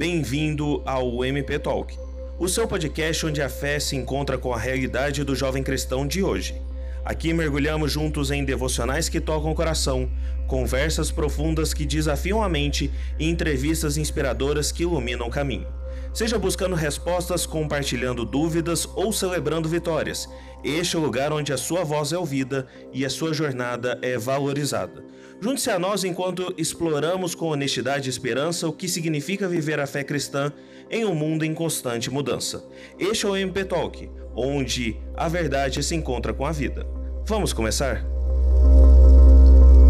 bem-vindo ao MP Talk, o seu podcast onde a fé se encontra com a realidade do jovem cristão de hoje. Aqui mergulhamos juntos em devocionais que tocam o coração, conversas profundas que desafiam a mente e entrevistas inspiradoras que iluminam o caminho. Seja buscando respostas, compartilhando dúvidas ou celebrando vitórias, este é o lugar onde a sua voz é ouvida e a sua jornada é valorizada. Junte-se a nós enquanto exploramos com honestidade e esperança o que significa viver a fé cristã em um mundo em constante mudança. Este é o MP Talk, onde a verdade se encontra com a vida. Vamos começar?